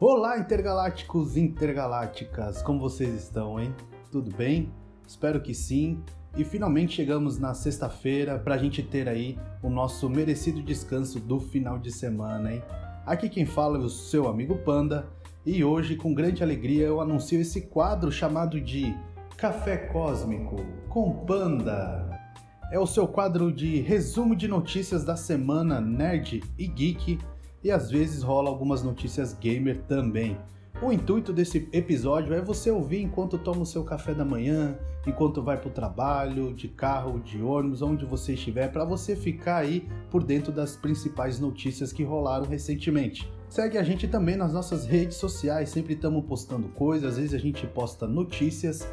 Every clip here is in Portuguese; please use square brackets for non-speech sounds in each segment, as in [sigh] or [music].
Olá, intergalácticos e intergalácticas! Como vocês estão, hein? Tudo bem? Espero que sim. E finalmente chegamos na sexta-feira para a gente ter aí o nosso merecido descanso do final de semana, hein? Aqui quem fala é o seu amigo Panda e hoje, com grande alegria, eu anuncio esse quadro chamado de Café Cósmico com Panda. É o seu quadro de resumo de notícias da semana nerd e geek e às vezes rola algumas notícias gamer também. O intuito desse episódio é você ouvir enquanto toma o seu café da manhã, enquanto vai para o trabalho, de carro, de ônibus, onde você estiver, para você ficar aí por dentro das principais notícias que rolaram recentemente. Segue a gente também nas nossas redes sociais, sempre estamos postando coisas, às vezes a gente posta notícias,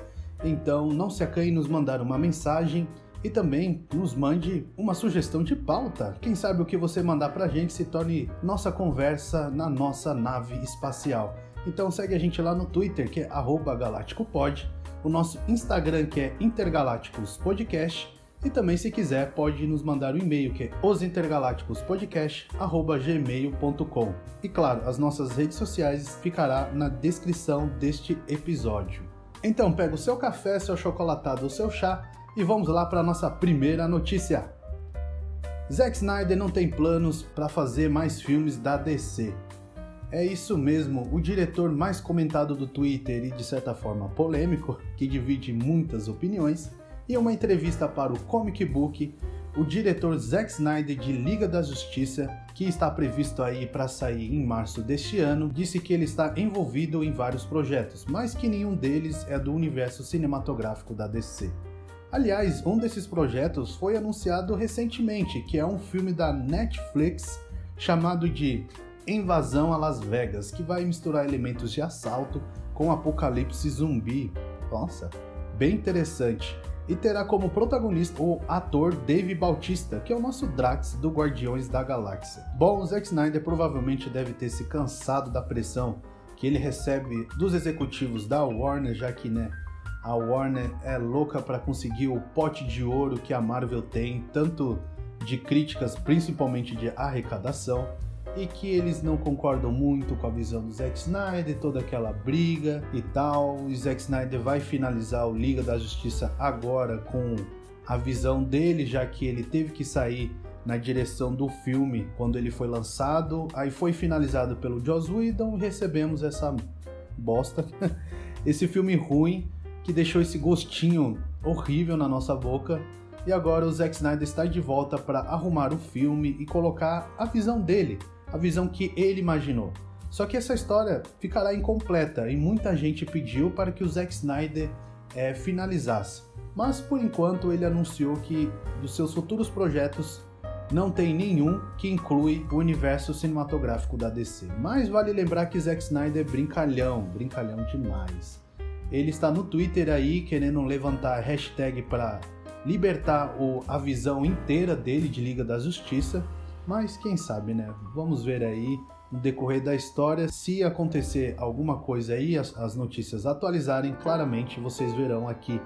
então não se acanhe em nos mandar uma mensagem e também nos mande uma sugestão de pauta. Quem sabe o que você mandar pra gente se torne nossa conversa na nossa nave espacial. Então segue a gente lá no Twitter, que é galácticopod, o nosso Instagram, que é Intergalácticos Podcast, e também, se quiser, pode nos mandar um e-mail que é osintergalácticospodcast.gmail.com. E claro, as nossas redes sociais ficará na descrição deste episódio. Então pega o seu café, seu chocolatado ou seu chá e vamos lá para nossa primeira notícia. Zack Snyder não tem planos para fazer mais filmes da DC. É isso mesmo, o diretor mais comentado do Twitter e de certa forma polêmico, que divide muitas opiniões, em uma entrevista para o Comic Book, o diretor Zack Snyder de Liga da Justiça, que está previsto aí para sair em março deste ano, disse que ele está envolvido em vários projetos, mas que nenhum deles é do universo cinematográfico da DC. Aliás, um desses projetos foi anunciado recentemente, que é um filme da Netflix chamado de Invasão a Las Vegas, que vai misturar elementos de assalto com apocalipse zumbi. Nossa, bem interessante. E terá como protagonista o ator Dave Bautista, que é o nosso Drax do Guardiões da Galáxia. Bom, o Zack Snyder provavelmente deve ter se cansado da pressão que ele recebe dos executivos da Warner, já que, né, a Warner é louca para conseguir o pote de ouro que a Marvel tem, tanto de críticas, principalmente de arrecadação, e que eles não concordam muito com a visão do Zack Snyder, toda aquela briga e tal. O Zack Snyder vai finalizar o Liga da Justiça agora com a visão dele, já que ele teve que sair na direção do filme quando ele foi lançado, aí foi finalizado pelo Joss Whedon e recebemos essa bosta, [laughs] esse filme ruim que deixou esse gostinho horrível na nossa boca. E agora o Zack Snyder está de volta para arrumar o filme e colocar a visão dele, a visão que ele imaginou. Só que essa história ficará incompleta e muita gente pediu para que o Zack Snyder é, finalizasse. Mas por enquanto ele anunciou que dos seus futuros projetos não tem nenhum que inclui o universo cinematográfico da DC. Mas vale lembrar que Zack Snyder é brincalhão, brincalhão demais. Ele está no Twitter aí querendo levantar hashtag para libertar o, a visão inteira dele de Liga da Justiça. Mas quem sabe, né? Vamos ver aí no decorrer da história. Se acontecer alguma coisa aí, as, as notícias atualizarem, claramente vocês verão aqui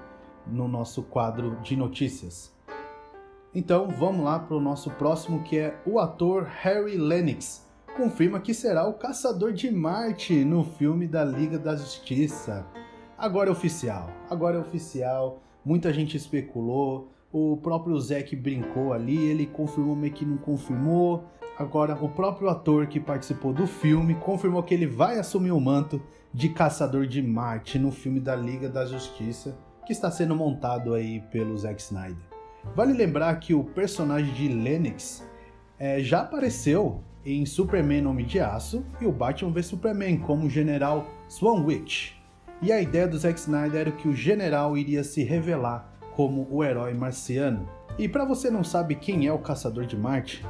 no nosso quadro de notícias. Então vamos lá para o nosso próximo, que é o ator Harry Lennox. Confirma que será o Caçador de Marte no filme da Liga da Justiça. Agora é oficial. Agora é oficial. Muita gente especulou. O próprio Zack brincou ali, ele confirmou meio que não confirmou. Agora, o próprio ator que participou do filme confirmou que ele vai assumir o manto de Caçador de Marte no filme da Liga da Justiça, que está sendo montado aí pelo Zack Snyder. Vale lembrar que o personagem de Lennox é, já apareceu em Superman Homem de Aço e o Batman vs Superman como General Swanwich. E a ideia do Zack Snyder era que o general iria se revelar como o herói marciano. E para você não sabe quem é o Caçador de Marte,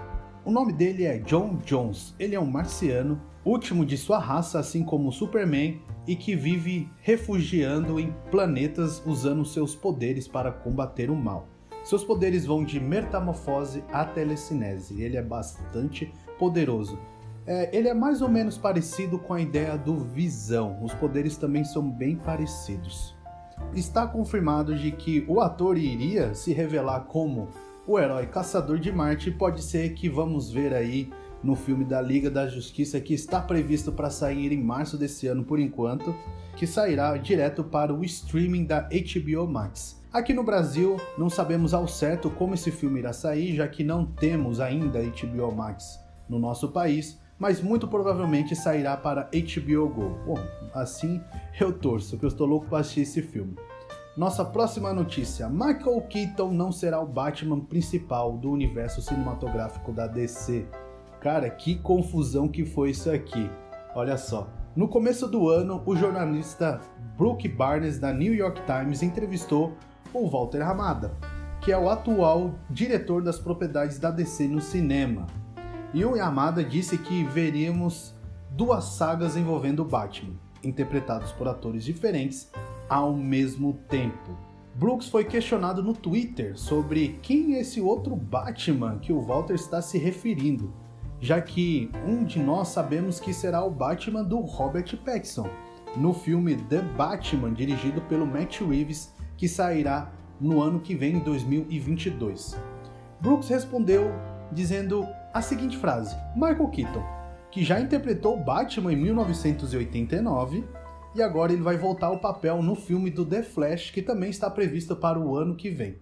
o nome dele é John Jones. Ele é um marciano, último de sua raça, assim como o Superman, e que vive refugiando em planetas usando seus poderes para combater o mal. Seus poderes vão de metamorfose a telecinese. Ele é bastante poderoso. É, ele é mais ou menos parecido com a ideia do Visão. Os poderes também são bem parecidos. Está confirmado de que o ator iria se revelar como o herói Caçador de Marte. Pode ser que vamos ver aí no filme da Liga da Justiça que está previsto para sair em março desse ano por enquanto, que sairá direto para o streaming da HBO Max. Aqui no Brasil, não sabemos ao certo como esse filme irá sair, já que não temos ainda HBO Max no nosso país, mas muito provavelmente sairá para HBO Go. Bom, assim eu torço, que eu estou louco para assistir esse filme. Nossa próxima notícia: Michael Keaton não será o Batman principal do universo cinematográfico da DC. Cara, que confusão que foi isso aqui. Olha só. No começo do ano, o jornalista Brooke Barnes da New York Times entrevistou o Walter Hamada, que é o atual diretor das propriedades da DC no cinema. E o Hamada disse que veríamos duas sagas envolvendo Batman, interpretados por atores diferentes ao mesmo tempo. Brooks foi questionado no Twitter sobre quem é esse outro Batman que o Walter está se referindo, já que um de nós sabemos que será o Batman do Robert Pattinson, no filme The Batman, dirigido pelo Matt Reeves, que sairá no ano que vem, em 2022. Brooks respondeu dizendo a seguinte frase: Michael Keaton, que já interpretou Batman em 1989 e agora ele vai voltar ao papel no filme do The Flash, que também está previsto para o ano que vem.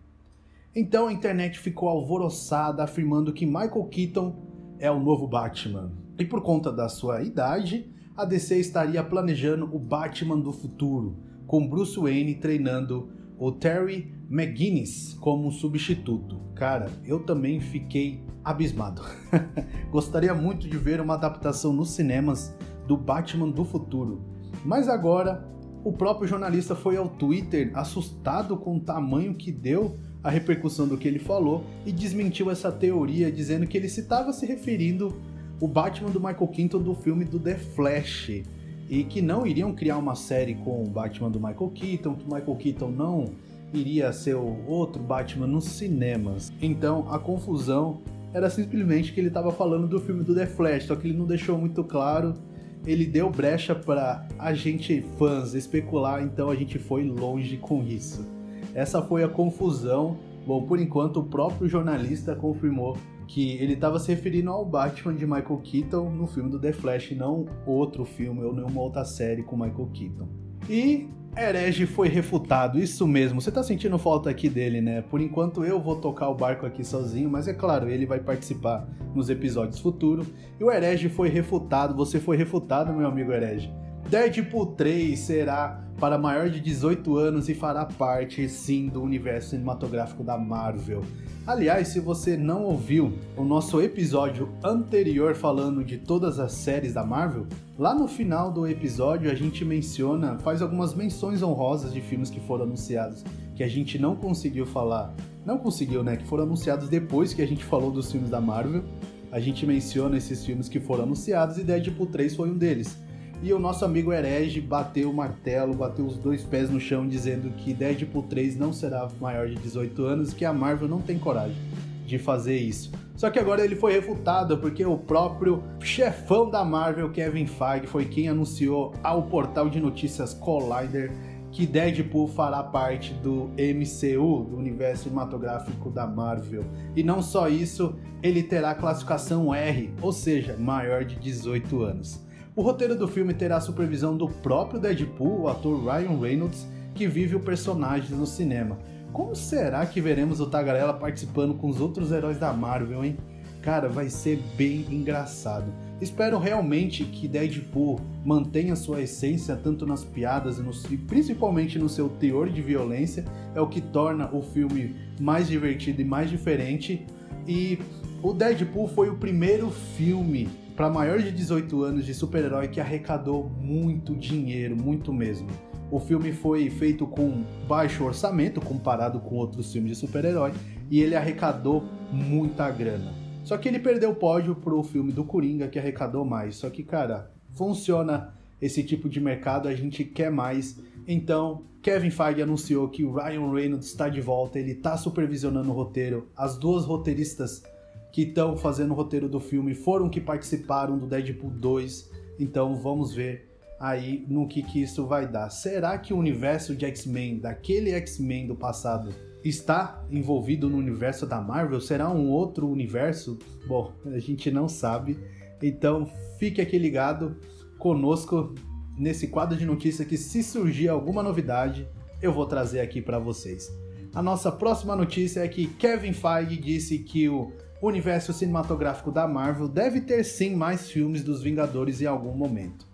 Então a internet ficou alvoroçada afirmando que Michael Keaton é o novo Batman. E por conta da sua idade, a DC estaria planejando o Batman do futuro, com Bruce Wayne treinando o Terry McGuinness como substituto. Cara, eu também fiquei abismado. [laughs] Gostaria muito de ver uma adaptação nos cinemas do Batman do futuro. Mas agora, o próprio jornalista foi ao Twitter assustado com o tamanho que deu a repercussão do que ele falou e desmentiu essa teoria, dizendo que ele estava se referindo o Batman do Michael Keaton do filme do The Flash e que não iriam criar uma série com o Batman do Michael Keaton, que Michael Keaton não iria ser o outro Batman nos cinemas. Então a confusão era simplesmente que ele estava falando do filme do The Flash, só que ele não deixou muito claro. Ele deu brecha para a gente fãs especular, então a gente foi longe com isso. Essa foi a confusão. Bom, por enquanto o próprio jornalista confirmou que ele estava se referindo ao Batman de Michael Keaton no filme do The Flash, não outro filme ou nenhuma outra série com Michael Keaton. E Herege foi refutado, isso mesmo. Você tá sentindo falta aqui dele, né? Por enquanto eu vou tocar o barco aqui sozinho, mas é claro, ele vai participar nos episódios futuros. E o Herege foi refutado, você foi refutado, meu amigo Herege. Deadpool 3 será para maior de 18 anos e fará parte, sim, do universo cinematográfico da Marvel. Aliás, se você não ouviu o nosso episódio anterior falando de todas as séries da Marvel, lá no final do episódio a gente menciona, faz algumas menções honrosas de filmes que foram anunciados, que a gente não conseguiu falar. Não conseguiu, né? Que foram anunciados depois que a gente falou dos filmes da Marvel. A gente menciona esses filmes que foram anunciados e Deadpool 3 foi um deles. E o nosso amigo Herege bateu o martelo, bateu os dois pés no chão, dizendo que Deadpool 3 não será maior de 18 anos, que a Marvel não tem coragem de fazer isso. Só que agora ele foi refutado porque o próprio chefão da Marvel, Kevin Feige, foi quem anunciou ao portal de notícias Collider que Deadpool fará parte do MCU, do universo cinematográfico da Marvel. E não só isso, ele terá classificação R, ou seja, maior de 18 anos. O roteiro do filme terá a supervisão do próprio Deadpool, o ator Ryan Reynolds, que vive o personagem no cinema. Como será que veremos o Tagarela participando com os outros heróis da Marvel, hein? Cara, vai ser bem engraçado. Espero realmente que Deadpool mantenha sua essência tanto nas piadas e, no, e principalmente no seu teor de violência, é o que torna o filme mais divertido e mais diferente. E o Deadpool foi o primeiro filme para maior de 18 anos de super-herói que arrecadou muito dinheiro, muito mesmo. O filme foi feito com baixo orçamento comparado com outros filmes de super-herói e ele arrecadou muita grana. Só que ele perdeu o pódio pro filme do Coringa que arrecadou mais. Só que, cara, funciona esse tipo de mercado, a gente quer mais. Então, Kevin Feige anunciou que o Ryan Reynolds está de volta, ele está supervisionando o roteiro. As duas roteiristas que estão fazendo o roteiro do filme foram que participaram do Deadpool 2. Então vamos ver aí no que, que isso vai dar. Será que o universo de X-Men, daquele X-Men do passado, está envolvido no universo da Marvel? Será um outro universo? Bom, a gente não sabe. Então fique aqui ligado conosco nesse quadro de notícias que se surgir alguma novidade, eu vou trazer aqui para vocês. A nossa próxima notícia é que Kevin Feige disse que o universo cinematográfico da Marvel deve ter sim mais filmes dos Vingadores em algum momento.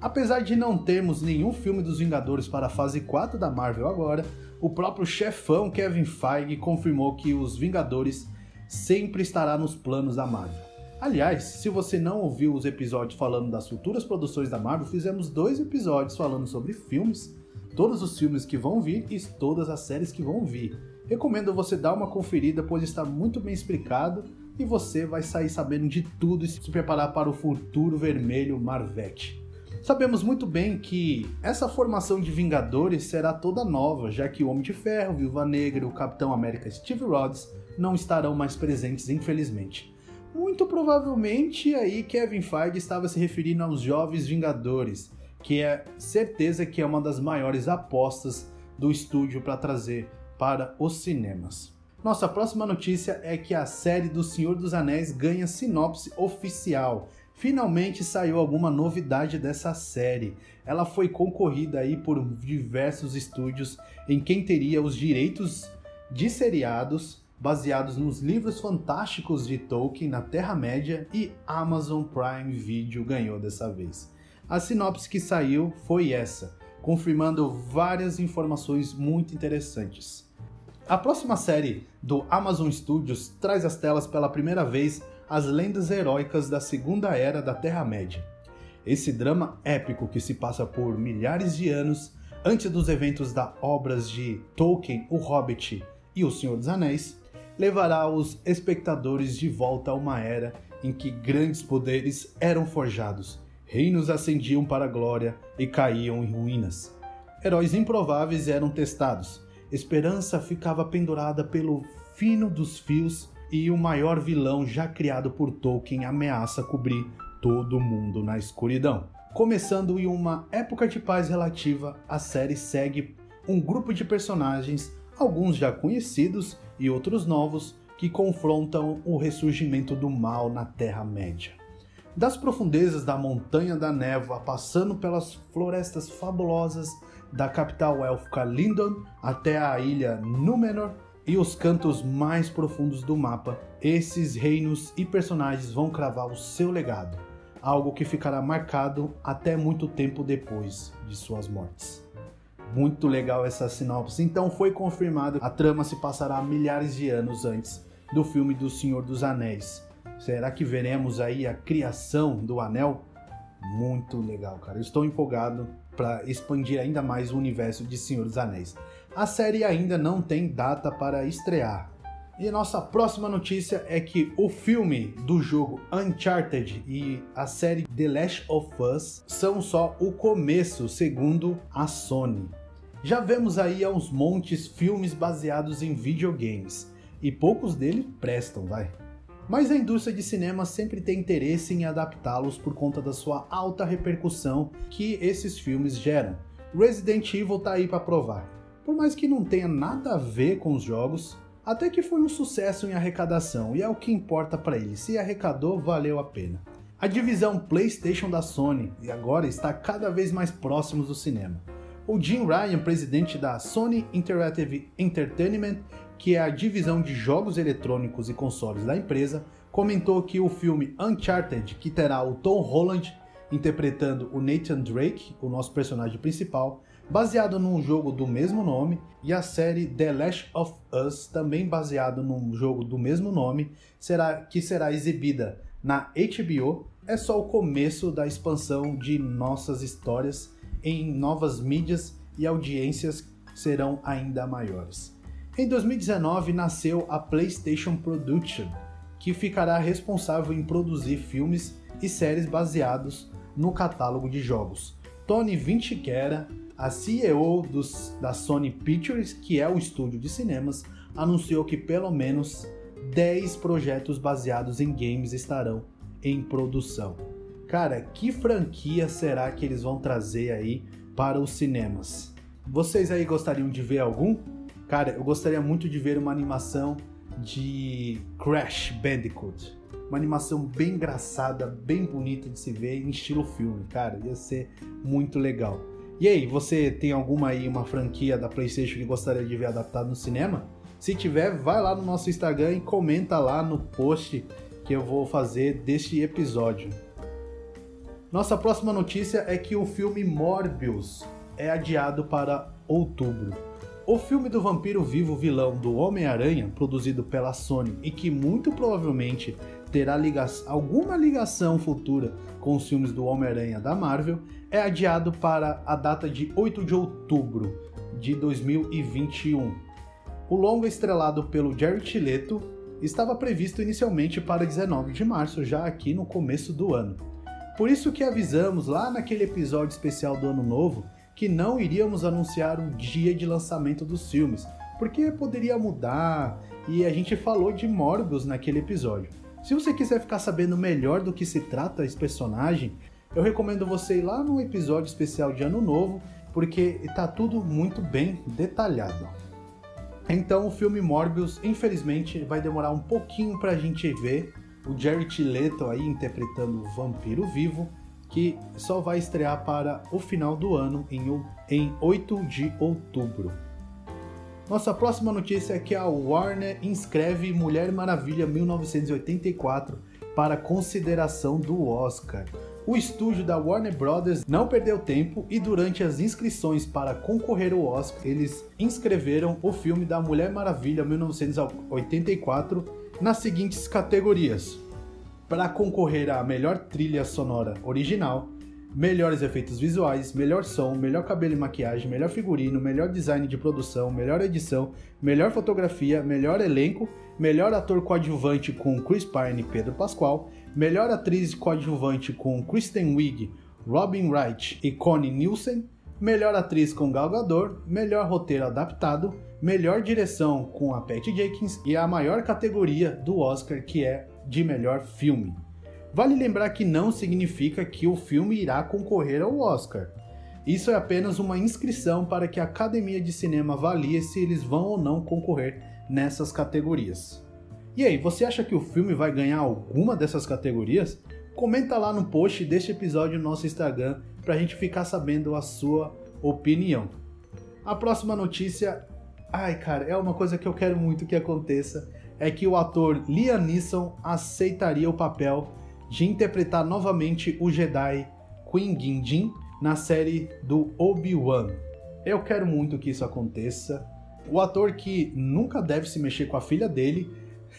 Apesar de não termos nenhum filme dos Vingadores para a fase 4 da Marvel agora, o próprio chefão Kevin Feige confirmou que os Vingadores sempre estará nos planos da Marvel. Aliás, se você não ouviu os episódios falando das futuras produções da Marvel, fizemos dois episódios falando sobre filmes, todos os filmes que vão vir e todas as séries que vão vir. Recomendo você dar uma conferida, pois está muito bem explicado e você vai sair sabendo de tudo e se preparar para o futuro vermelho Marvete. Sabemos muito bem que essa formação de Vingadores será toda nova, já que o Homem de Ferro, Viúva Negra e o Capitão América Steve Rhodes não estarão mais presentes, infelizmente. Muito provavelmente aí Kevin Feige estava se referindo aos Jovens Vingadores, que é certeza que é uma das maiores apostas do estúdio para trazer para os cinemas. Nossa próxima notícia é que a série do Senhor dos Anéis ganha sinopse oficial Finalmente saiu alguma novidade dessa série. Ela foi concorrida aí por diversos estúdios em quem teria os direitos de seriados baseados nos livros fantásticos de Tolkien na Terra-média e Amazon Prime Video ganhou dessa vez. A sinopse que saiu foi essa, confirmando várias informações muito interessantes. A próxima série do Amazon Studios traz às telas pela primeira vez as lendas heróicas da Segunda Era da Terra-média. Esse drama épico que se passa por milhares de anos antes dos eventos da obras de Tolkien, O Hobbit e O Senhor dos Anéis, levará os espectadores de volta a uma era em que grandes poderes eram forjados, reinos ascendiam para a glória e caíam em ruínas. Heróis improváveis eram testados, esperança ficava pendurada pelo fino dos fios e o maior vilão já criado por Tolkien ameaça cobrir todo mundo na escuridão. Começando em uma época de paz relativa, a série segue um grupo de personagens, alguns já conhecidos e outros novos, que confrontam o ressurgimento do mal na Terra-média. Das profundezas da Montanha da Névoa, passando pelas florestas fabulosas da capital élfica Lindon até a ilha Númenor, e os cantos mais profundos do mapa, esses reinos e personagens vão cravar o seu legado, algo que ficará marcado até muito tempo depois de suas mortes. Muito legal essa sinopse. Então foi confirmado, a trama se passará milhares de anos antes do filme do Senhor dos Anéis. Será que veremos aí a criação do anel? Muito legal, cara. Estou empolgado para expandir ainda mais o universo de Senhor dos Anéis. A série ainda não tem data para estrear. E nossa próxima notícia é que o filme do jogo Uncharted e a série The Last of Us são só o começo, segundo a Sony. Já vemos aí aos montes filmes baseados em videogames, e poucos deles prestam, vai. Mas a indústria de cinema sempre tem interesse em adaptá-los por conta da sua alta repercussão que esses filmes geram. Resident Evil tá aí para provar por mais que não tenha nada a ver com os jogos, até que foi um sucesso em arrecadação e é o que importa para ele. Se arrecadou, valeu a pena. A divisão PlayStation da Sony e agora está cada vez mais próximos do cinema. O Jim Ryan, presidente da Sony Interactive Entertainment, que é a divisão de jogos eletrônicos e consoles da empresa, comentou que o filme Uncharted, que terá o Tom Holland interpretando o Nathan Drake, o nosso personagem principal, baseado num jogo do mesmo nome, e a série The Last of Us, também baseado num jogo do mesmo nome, será que será exibida na HBO. É só o começo da expansão de nossas histórias em novas mídias e audiências serão ainda maiores. Em 2019 nasceu a PlayStation Production, que ficará responsável em produzir filmes e séries baseados no catálogo de jogos. Tony Vinciquera a CEO dos, da Sony Pictures, que é o estúdio de cinemas, anunciou que pelo menos 10 projetos baseados em games estarão em produção. Cara, que franquia será que eles vão trazer aí para os cinemas? Vocês aí gostariam de ver algum? Cara, eu gostaria muito de ver uma animação de Crash Bandicoot. Uma animação bem engraçada, bem bonita de se ver, em estilo filme, cara. Ia ser muito legal. E aí, você tem alguma aí, uma franquia da PlayStation que gostaria de ver adaptado no cinema? Se tiver, vai lá no nosso Instagram e comenta lá no post que eu vou fazer deste episódio. Nossa próxima notícia é que o filme Morbius é adiado para outubro. O filme do vampiro vivo vilão do Homem-Aranha, produzido pela Sony e que muito provavelmente terá liga alguma ligação futura com os filmes do Homem-Aranha da Marvel, é adiado para a data de 8 de outubro de 2021. O longa estrelado pelo Jared Leto estava previsto inicialmente para 19 de março, já aqui no começo do ano. Por isso que avisamos lá naquele episódio especial do Ano Novo que não iríamos anunciar o dia de lançamento dos filmes, porque poderia mudar e a gente falou de Morbius naquele episódio. Se você quiser ficar sabendo melhor do que se trata esse personagem, eu recomendo você ir lá no episódio especial de Ano Novo, porque está tudo muito bem detalhado. Então o filme Morbius, infelizmente, vai demorar um pouquinho para a gente ver o Jared Leto aí interpretando o vampiro vivo, que só vai estrear para o final do ano, em, em 8 de outubro. Nossa próxima notícia é que a Warner inscreve Mulher Maravilha 1984 para consideração do Oscar. O estúdio da Warner Brothers não perdeu tempo e durante as inscrições para concorrer ao Oscar, eles inscreveram o filme da Mulher Maravilha 1984 nas seguintes categorias: para concorrer a melhor trilha sonora original, melhores efeitos visuais, melhor som, melhor cabelo e maquiagem, melhor figurino, melhor design de produção, melhor edição, melhor fotografia, melhor elenco, melhor ator coadjuvante com Chris Pine e Pedro Pascal, melhor atriz coadjuvante com Kristen Wiig, Robin Wright e Connie Nielsen, melhor atriz com Gal Gadot, melhor roteiro adaptado, melhor direção com a Patty Jenkins e a maior categoria do Oscar que é de melhor filme. Vale lembrar que não significa que o filme irá concorrer ao Oscar. Isso é apenas uma inscrição para que a Academia de Cinema avalie se eles vão ou não concorrer nessas categorias. E aí, você acha que o filme vai ganhar alguma dessas categorias? Comenta lá no post deste episódio no nosso Instagram para a gente ficar sabendo a sua opinião. A próxima notícia, ai cara, é uma coisa que eu quero muito que aconteça, é que o ator Liam Neeson aceitaria o papel de interpretar novamente o Jedi Qui-Gon Jinn na série do Obi-Wan. Eu quero muito que isso aconteça. O ator que nunca deve se mexer com a filha dele,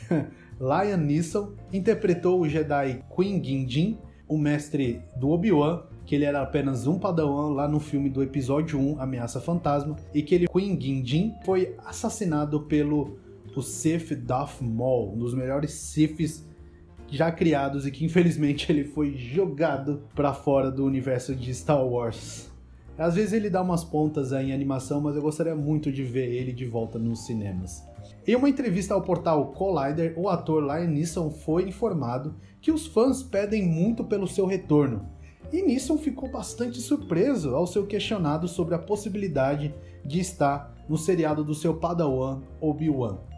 [laughs] Liam Neeson, interpretou o Jedi Qui-Gon Jinn, o mestre do Obi-Wan, que ele era apenas um padawan lá no filme do episódio 1, Ameaça Fantasma, e que ele, Qui-Gon Jinn, foi assassinado pelo o Sith Darth Maul, um dos melhores Siths já criados e que infelizmente ele foi jogado para fora do universo de Star Wars. Às vezes ele dá umas pontas em animação, mas eu gostaria muito de ver ele de volta nos cinemas. Em uma entrevista ao portal Collider, o ator Liam Neeson foi informado que os fãs pedem muito pelo seu retorno. E Neeson ficou bastante surpreso ao ser questionado sobre a possibilidade de estar no seriado do seu padawan Obi-Wan.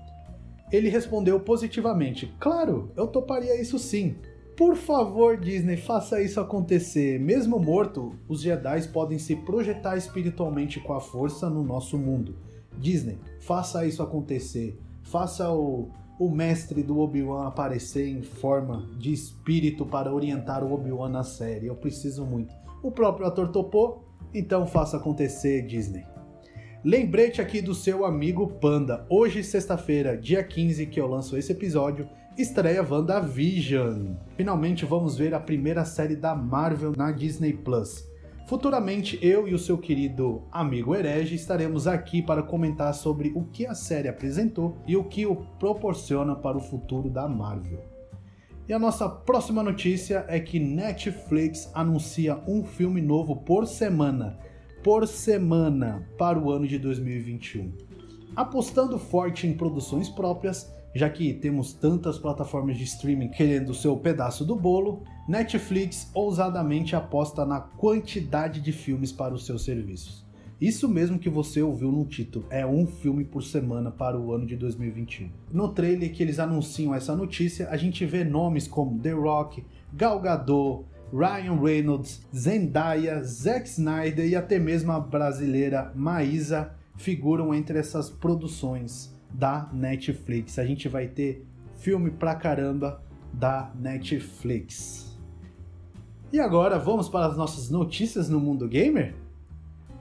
Ele respondeu positivamente: Claro, eu toparia isso sim. Por favor, Disney, faça isso acontecer. Mesmo morto, os Jedi podem se projetar espiritualmente com a força no nosso mundo. Disney, faça isso acontecer. Faça o, o mestre do Obi-Wan aparecer em forma de espírito para orientar o Obi-Wan na série. Eu preciso muito. O próprio ator topou, então faça acontecer, Disney. Lembrete aqui do seu amigo Panda. Hoje, sexta-feira, dia 15, que eu lanço esse episódio, estreia WandaVision. Finalmente vamos ver a primeira série da Marvel na Disney Plus. Futuramente, eu e o seu querido amigo herege estaremos aqui para comentar sobre o que a série apresentou e o que o proporciona para o futuro da Marvel. E a nossa próxima notícia é que Netflix anuncia um filme novo por semana por semana para o ano de 2021. Apostando forte em produções próprias, já que temos tantas plataformas de streaming querendo o seu pedaço do bolo, Netflix ousadamente aposta na quantidade de filmes para os seus serviços. Isso mesmo que você ouviu no título, é um filme por semana para o ano de 2021. No trailer que eles anunciam essa notícia, a gente vê nomes como The Rock, Gal Gadot, Ryan Reynolds, Zendaya, Zack Snyder e até mesmo a brasileira Maísa figuram entre essas produções da Netflix. A gente vai ter filme pra caramba da Netflix. E agora vamos para as nossas notícias no mundo gamer?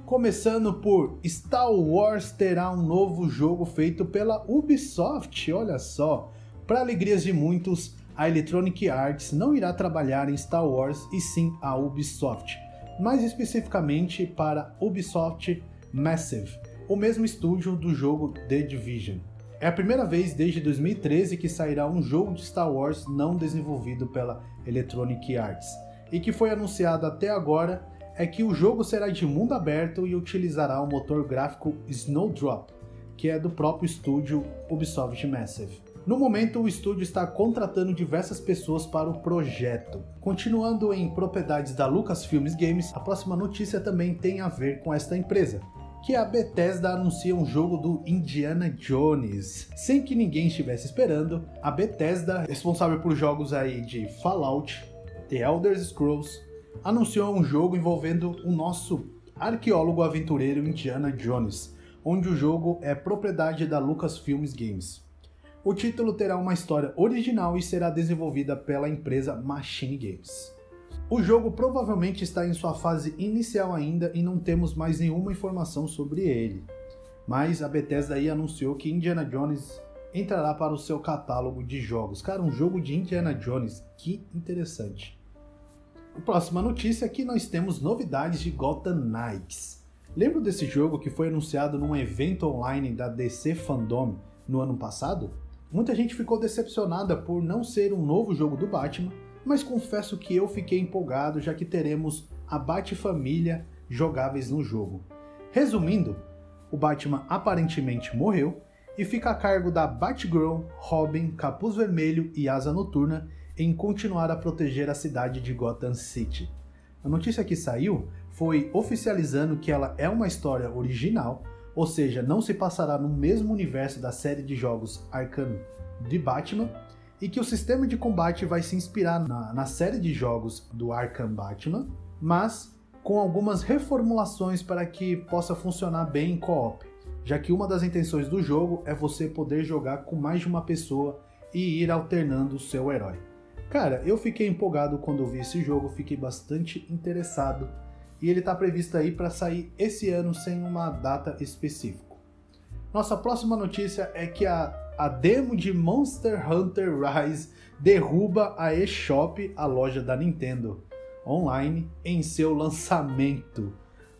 Começando por Star Wars terá um novo jogo feito pela Ubisoft, olha só. Para alegrias de muitos, a Electronic Arts não irá trabalhar em Star Wars e sim a Ubisoft, mais especificamente para Ubisoft Massive, o mesmo estúdio do jogo The Division. É a primeira vez desde 2013 que sairá um jogo de Star Wars não desenvolvido pela Electronic Arts, e que foi anunciado até agora é que o jogo será de mundo aberto e utilizará o motor gráfico Snowdrop, que é do próprio estúdio Ubisoft Massive. No momento, o estúdio está contratando diversas pessoas para o projeto. Continuando em propriedades da Lucasfilms Games, a próxima notícia também tem a ver com esta empresa, que a Bethesda anuncia um jogo do Indiana Jones. Sem que ninguém estivesse esperando, a Bethesda, responsável por jogos aí de Fallout, The Elder Scrolls, anunciou um jogo envolvendo o nosso arqueólogo aventureiro Indiana Jones, onde o jogo é propriedade da Lucasfilms Games. O título terá uma história original e será desenvolvida pela empresa Machine Games. O jogo provavelmente está em sua fase inicial ainda e não temos mais nenhuma informação sobre ele. Mas a Bethesda aí anunciou que Indiana Jones entrará para o seu catálogo de jogos. Cara, um jogo de Indiana Jones, que interessante. A próxima notícia é que nós temos novidades de Gotham Knights. Lembra desse jogo que foi anunciado num evento online da DC Fandom no ano passado? Muita gente ficou decepcionada por não ser um novo jogo do Batman, mas confesso que eu fiquei empolgado já que teremos a Bat-família jogáveis no jogo. Resumindo, o Batman aparentemente morreu e fica a cargo da Batgirl, Robin, Capuz Vermelho e Asa Noturna em continuar a proteger a cidade de Gotham City. A notícia que saiu foi oficializando que ela é uma história original, ou seja, não se passará no mesmo universo da série de jogos Arkham de Batman, e que o sistema de combate vai se inspirar na, na série de jogos do Arkham Batman, mas com algumas reformulações para que possa funcionar bem em co-op, já que uma das intenções do jogo é você poder jogar com mais de uma pessoa e ir alternando o seu herói. Cara, eu fiquei empolgado quando vi esse jogo, fiquei bastante interessado e ele está previsto aí para sair esse ano sem uma data específica. Nossa próxima notícia é que a a demo de Monster Hunter Rise derruba a eShop, a loja da Nintendo online, em seu lançamento.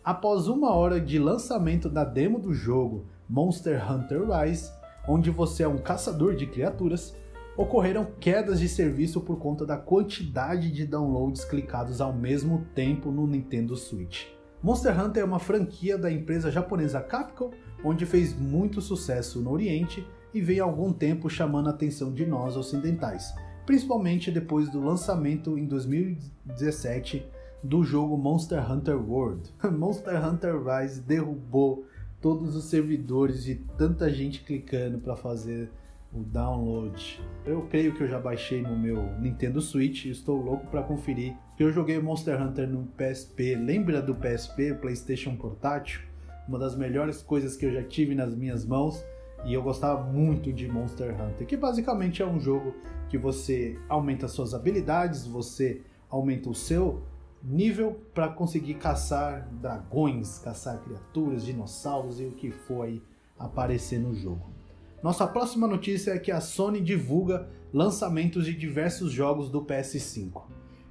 Após uma hora de lançamento da demo do jogo Monster Hunter Rise, onde você é um caçador de criaturas, ocorreram quedas de serviço por conta da quantidade de downloads clicados ao mesmo tempo no Nintendo Switch. Monster Hunter é uma franquia da empresa japonesa Capcom, onde fez muito sucesso no Oriente e vem há algum tempo chamando a atenção de nós ocidentais, principalmente depois do lançamento em 2017 do jogo Monster Hunter World. [laughs] Monster Hunter Rise derrubou todos os servidores de tanta gente clicando para fazer o download. Eu creio que eu já baixei no meu Nintendo Switch, estou louco para conferir. Eu joguei Monster Hunter no PSP. Lembra do PSP, PlayStation Portátil? Uma das melhores coisas que eu já tive nas minhas mãos. E eu gostava muito de Monster Hunter, que basicamente é um jogo que você aumenta suas habilidades, você aumenta o seu nível para conseguir caçar dragões, caçar criaturas, dinossauros e o que for aí aparecer no jogo. Nossa próxima notícia é que a Sony divulga lançamentos de diversos jogos do PS5.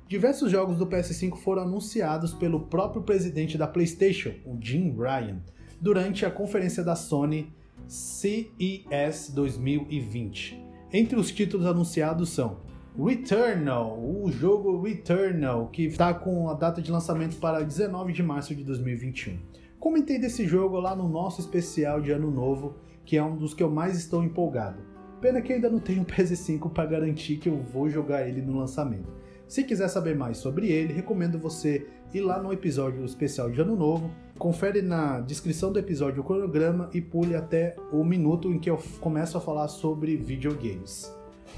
Diversos jogos do PS5 foram anunciados pelo próprio presidente da PlayStation, o Jim Ryan, durante a conferência da Sony CES 2020. Entre os títulos anunciados são Returnal, o jogo Returnal, que está com a data de lançamento para 19 de março de 2021. Comentei desse jogo lá no nosso especial de Ano Novo, que é um dos que eu mais estou empolgado. Pena que ainda não tenho um PS5 para garantir que eu vou jogar ele no lançamento. Se quiser saber mais sobre ele, recomendo você ir lá no episódio especial de Ano Novo, confere na descrição do episódio o cronograma e pule até o minuto em que eu começo a falar sobre videogames.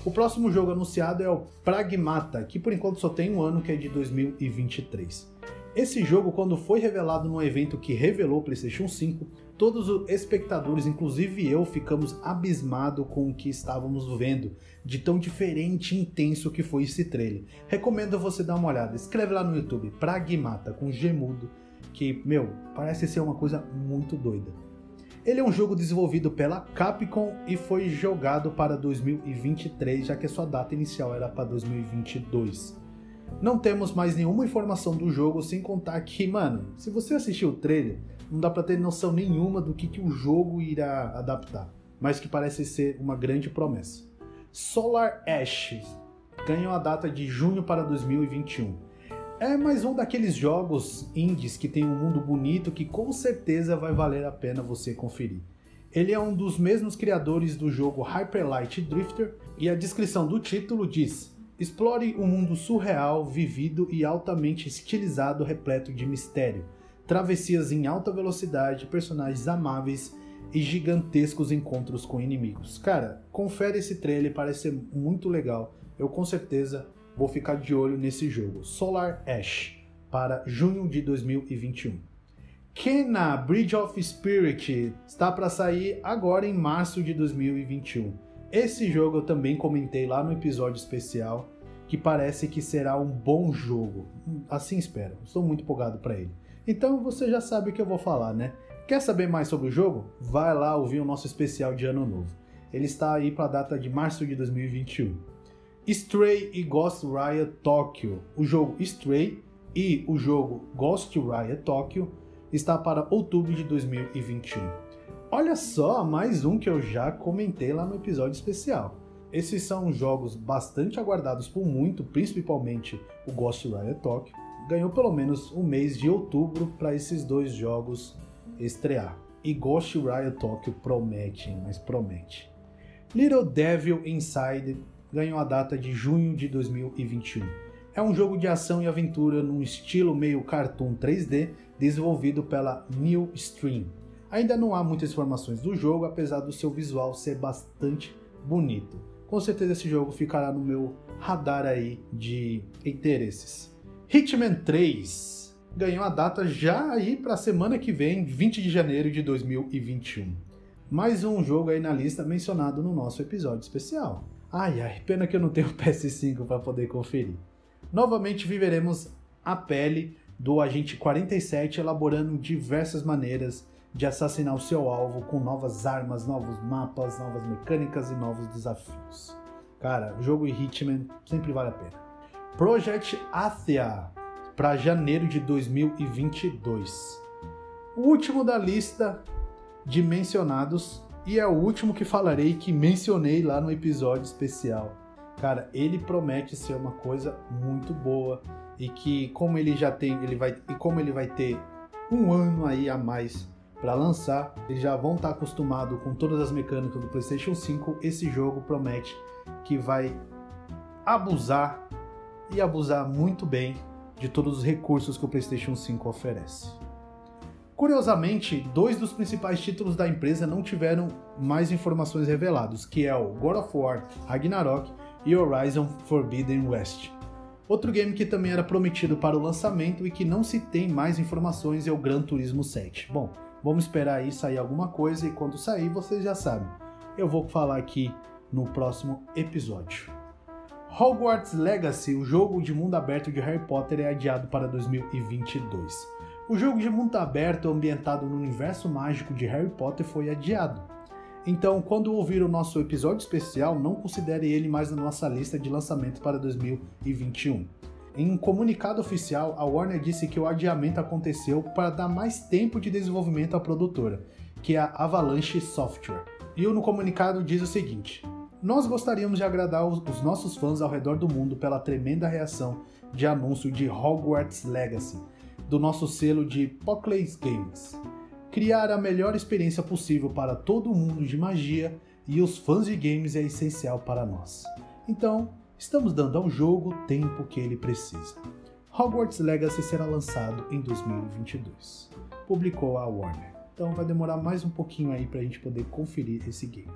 O próximo jogo anunciado é o Pragmata, que por enquanto só tem um ano, que é de 2023. Esse jogo, quando foi revelado num evento que revelou o PlayStation 5, todos os espectadores, inclusive eu, ficamos abismados com o que estávamos vendo, de tão diferente e intenso que foi esse trailer. Recomendo você dar uma olhada. Escreve lá no YouTube, Pragmata, com Gemudo, que, meu, parece ser uma coisa muito doida. Ele é um jogo desenvolvido pela Capcom e foi jogado para 2023, já que sua data inicial era para 2022. Não temos mais nenhuma informação do jogo, sem contar que, mano, se você assistiu o trailer, não dá para ter noção nenhuma do que, que o jogo irá adaptar, mas que parece ser uma grande promessa. Solar Ash ganhou a data de junho para 2021. É mais um daqueles jogos indies que tem um mundo bonito que com certeza vai valer a pena você conferir. Ele é um dos mesmos criadores do jogo Hyper Light Drifter e a descrição do título diz: Explore um mundo surreal, vivido e altamente estilizado, repleto de mistério, travessias em alta velocidade, personagens amáveis e gigantescos encontros com inimigos. Cara, confere esse trailer, parece ser muito legal. Eu com certeza vou ficar de olho nesse jogo. Solar Ash para junho de 2021. Kena Bridge of Spirit está para sair agora em março de 2021. Esse jogo eu também comentei lá no episódio especial que parece que será um bom jogo. Assim espero. Estou muito empolgado para ele. Então você já sabe o que eu vou falar, né? Quer saber mais sobre o jogo? Vai lá ouvir o nosso especial de Ano Novo. Ele está aí para a data de março de 2021. Stray e Ghost Riot Tokyo. O jogo Stray e o jogo Ghost Riot Tokyo está para outubro de 2021. Olha só, mais um que eu já comentei lá no episódio especial. Esses são jogos bastante aguardados por muito, principalmente o Ghost Rider Tokyo. Ganhou pelo menos um mês de outubro para esses dois jogos estrear. E Ghost Rider Tokyo promete, mas promete. Little Devil Inside ganhou a data de junho de 2021. É um jogo de ação e aventura num estilo meio cartoon 3D, desenvolvido pela New Stream. Ainda não há muitas informações do jogo, apesar do seu visual ser bastante bonito com certeza esse jogo ficará no meu radar aí de interesses. Hitman 3 ganhou a data já aí para a semana que vem, 20 de janeiro de 2021. Mais um jogo aí na lista mencionado no nosso episódio especial. Ai ai, pena que eu não tenho [laughs] PS5 para poder conferir. Novamente viveremos a pele do agente 47 elaborando diversas maneiras de assassinar o seu alvo com novas armas, novos mapas, novas mecânicas e novos desafios. Cara, o jogo Hitman sempre vale a pena. Project Athia para janeiro de 2022. O último da lista de mencionados e é o último que falarei que mencionei lá no episódio especial. Cara, ele promete ser uma coisa muito boa e que como ele já tem, ele vai e como ele vai ter um ano aí a mais para lançar, eles já vão estar tá acostumados com todas as mecânicas do PlayStation 5. Esse jogo promete que vai abusar e abusar muito bem de todos os recursos que o PlayStation 5 oferece. Curiosamente, dois dos principais títulos da empresa não tiveram mais informações revelados, que é o God of War Ragnarok e Horizon Forbidden West. Outro game que também era prometido para o lançamento e que não se tem mais informações é o Gran Turismo 7. Bom, Vamos esperar aí sair alguma coisa e quando sair vocês já sabem. Eu vou falar aqui no próximo episódio. Hogwarts Legacy, o jogo de mundo aberto de Harry Potter, é adiado para 2022. O jogo de mundo aberto ambientado no universo mágico de Harry Potter foi adiado. Então, quando ouvir o nosso episódio especial, não considere ele mais na nossa lista de lançamento para 2021. Em um comunicado oficial, a Warner disse que o adiamento aconteceu para dar mais tempo de desenvolvimento à produtora, que é a Avalanche Software. E no comunicado diz o seguinte: Nós gostaríamos de agradar os nossos fãs ao redor do mundo pela tremenda reação de anúncio de Hogwarts Legacy, do nosso selo de Poclays Games. Criar a melhor experiência possível para todo mundo de magia e os fãs de games é essencial para nós. Então, estamos dando ao jogo o tempo que ele precisa. Hogwarts Legacy será lançado em 2022, publicou a Warner. Então vai demorar mais um pouquinho aí para a gente poder conferir esse game.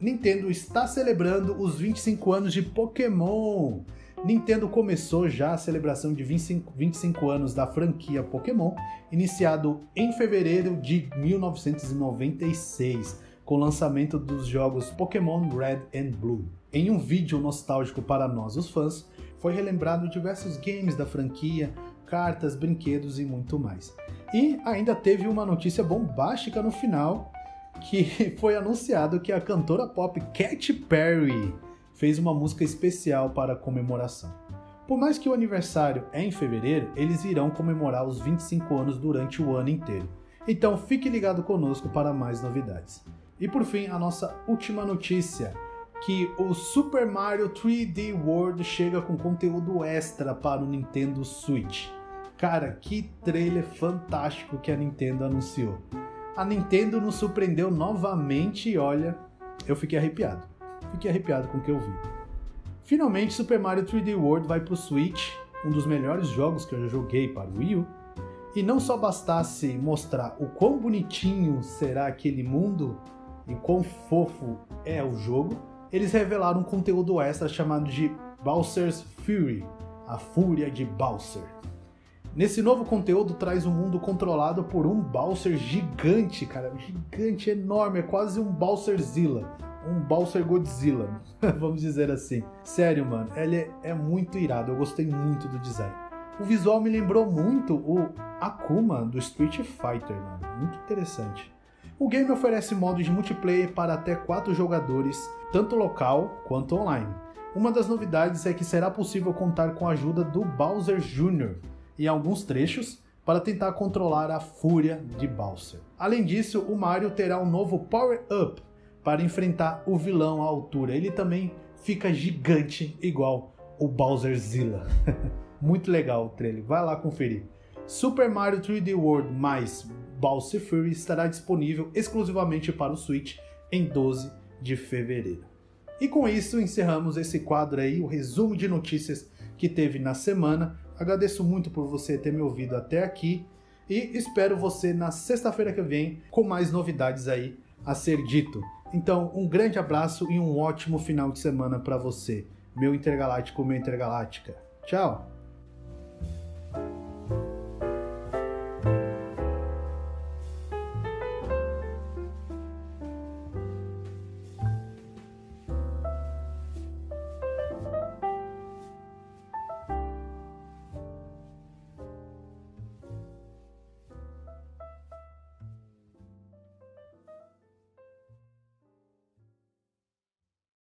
Nintendo está celebrando os 25 anos de Pokémon. Nintendo começou já a celebração de 25, 25 anos da franquia Pokémon, iniciado em fevereiro de 1996, com o lançamento dos jogos Pokémon Red and Blue. Em um vídeo nostálgico para nós, os fãs, foi relembrado diversos games da franquia, cartas, brinquedos e muito mais. E ainda teve uma notícia bombástica no final, que [laughs] foi anunciado que a cantora pop Katy Perry fez uma música especial para a comemoração. Por mais que o aniversário é em fevereiro, eles irão comemorar os 25 anos durante o ano inteiro. Então fique ligado conosco para mais novidades. E por fim, a nossa última notícia, que o Super Mario 3D World chega com conteúdo extra para o Nintendo Switch. Cara, que trailer fantástico que a Nintendo anunciou. A Nintendo nos surpreendeu novamente e olha, eu fiquei arrepiado fiquei arrepiado com o que eu vi. Finalmente, Super Mario 3D World vai para o Switch, um dos melhores jogos que eu já joguei para o Wii U. E não só bastasse mostrar o quão bonitinho será aquele mundo e quão fofo é o jogo, eles revelaram um conteúdo extra chamado de Bowser's Fury, a Fúria de Bowser. Nesse novo conteúdo traz um mundo controlado por um Bowser gigante, cara, gigante, enorme, é quase um Bowserzilla, um Bowser Godzilla, [laughs] vamos dizer assim. Sério, mano, ele é, é muito irado, eu gostei muito do design. O visual me lembrou muito o Akuma do Street Fighter, mano, muito interessante. O game oferece modos de multiplayer para até 4 jogadores, tanto local quanto online. Uma das novidades é que será possível contar com a ajuda do Bowser Jr. em alguns trechos para tentar controlar a fúria de Bowser. Além disso, o Mario terá um novo Power Up para enfrentar o vilão à altura. Ele também fica gigante, igual o Bowserzilla. [laughs] Muito legal o trailer, vai lá conferir. Super Mario 3D World mais Bowser Fury estará disponível exclusivamente para o Switch em 12 de fevereiro. E com isso encerramos esse quadro aí, o resumo de notícias que teve na semana. Agradeço muito por você ter me ouvido até aqui e espero você na sexta-feira que vem com mais novidades aí a ser dito. Então, um grande abraço e um ótimo final de semana para você, meu intergaláctico, meu intergaláctica. Tchau!